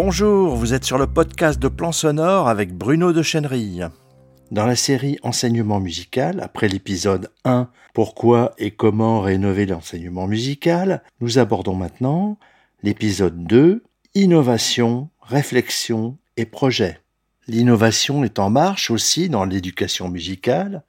Bonjour, vous êtes sur le podcast de Plan Sonore avec Bruno de Chenerille. Dans la série Enseignement musical, après l'épisode 1 Pourquoi et comment rénover l'enseignement musical, nous abordons maintenant l'épisode 2 Innovation, réflexion et projet. L'innovation est en marche aussi dans l'éducation musicale.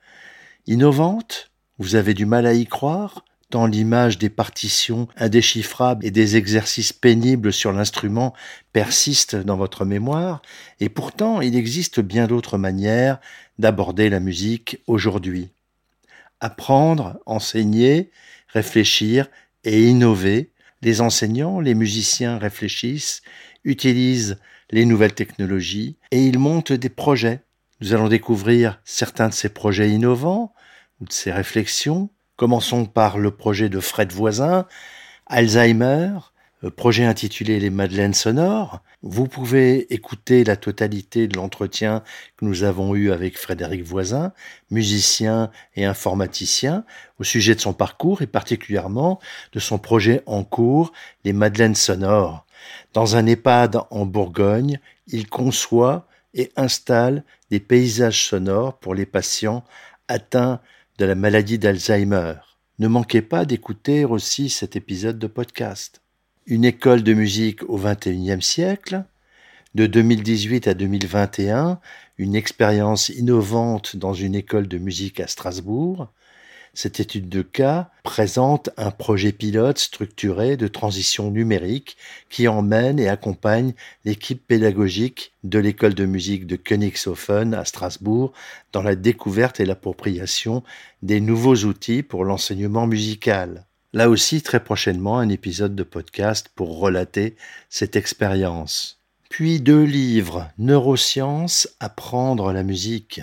Innovante, vous avez du mal à y croire tant l'image des partitions indéchiffrables et des exercices pénibles sur l'instrument persiste dans votre mémoire, et pourtant il existe bien d'autres manières d'aborder la musique aujourd'hui. Apprendre, enseigner, réfléchir et innover, les enseignants, les musiciens réfléchissent, utilisent les nouvelles technologies et ils montent des projets. Nous allons découvrir certains de ces projets innovants de ces réflexions Commençons par le projet de Fred Voisin, Alzheimer, euh, projet intitulé Les Madeleines sonores. Vous pouvez écouter la totalité de l'entretien que nous avons eu avec Frédéric Voisin, musicien et informaticien, au sujet de son parcours et particulièrement de son projet en cours, Les Madeleines sonores. Dans un EHPAD en Bourgogne, il conçoit et installe des paysages sonores pour les patients atteints de la maladie d'Alzheimer. Ne manquez pas d'écouter aussi cet épisode de podcast. Une école de musique au XXIe siècle, de 2018 à 2021, une expérience innovante dans une école de musique à Strasbourg, cette étude de cas présente un projet pilote structuré de transition numérique qui emmène et accompagne l'équipe pédagogique de l'école de musique de Königshofen à Strasbourg dans la découverte et l'appropriation des nouveaux outils pour l'enseignement musical. Là aussi, très prochainement, un épisode de podcast pour relater cette expérience. Puis deux livres, Neurosciences, Apprendre la musique.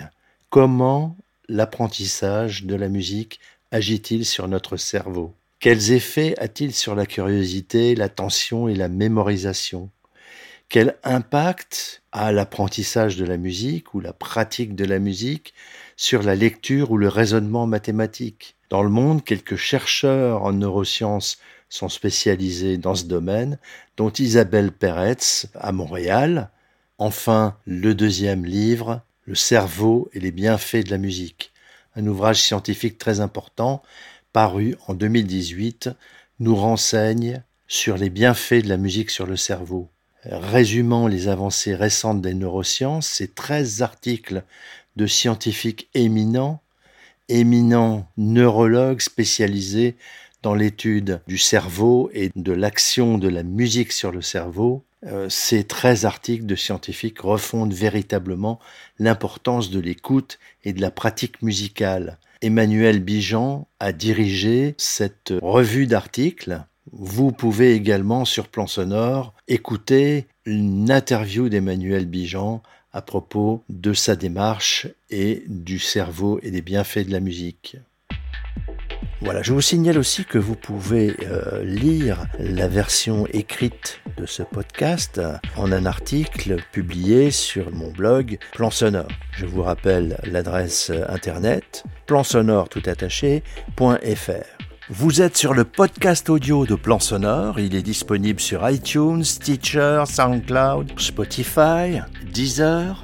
Comment l'apprentissage de la musique agit-il sur notre cerveau? Quels effets a-t-il sur la curiosité, l'attention et la mémorisation? Quel impact a l'apprentissage de la musique ou la pratique de la musique sur la lecture ou le raisonnement mathématique? Dans le monde, quelques chercheurs en neurosciences sont spécialisés dans ce domaine, dont Isabelle Peretz à Montréal. Enfin, le deuxième livre, le cerveau et les bienfaits de la musique. Un ouvrage scientifique très important, paru en 2018, nous renseigne sur les bienfaits de la musique sur le cerveau. Résumant les avancées récentes des neurosciences, ces 13 articles de scientifiques éminents, éminents neurologues spécialisés dans l'étude du cerveau et de l'action de la musique sur le cerveau, euh, ces 13 articles de scientifiques refondent véritablement l'importance de l'écoute et de la pratique musicale. Emmanuel Bijan a dirigé cette revue d'articles. Vous pouvez également sur Plan Sonore écouter une interview d'Emmanuel Bijan à propos de sa démarche et du cerveau et des bienfaits de la musique. Voilà, je vous signale aussi que vous pouvez euh, lire la version écrite de ce podcast en un article publié sur mon blog Plan Sonore. Je vous rappelle l'adresse internet plansonore tout Vous êtes sur le podcast audio de Plan Sonore. Il est disponible sur iTunes, Stitcher, SoundCloud, Spotify, Deezer,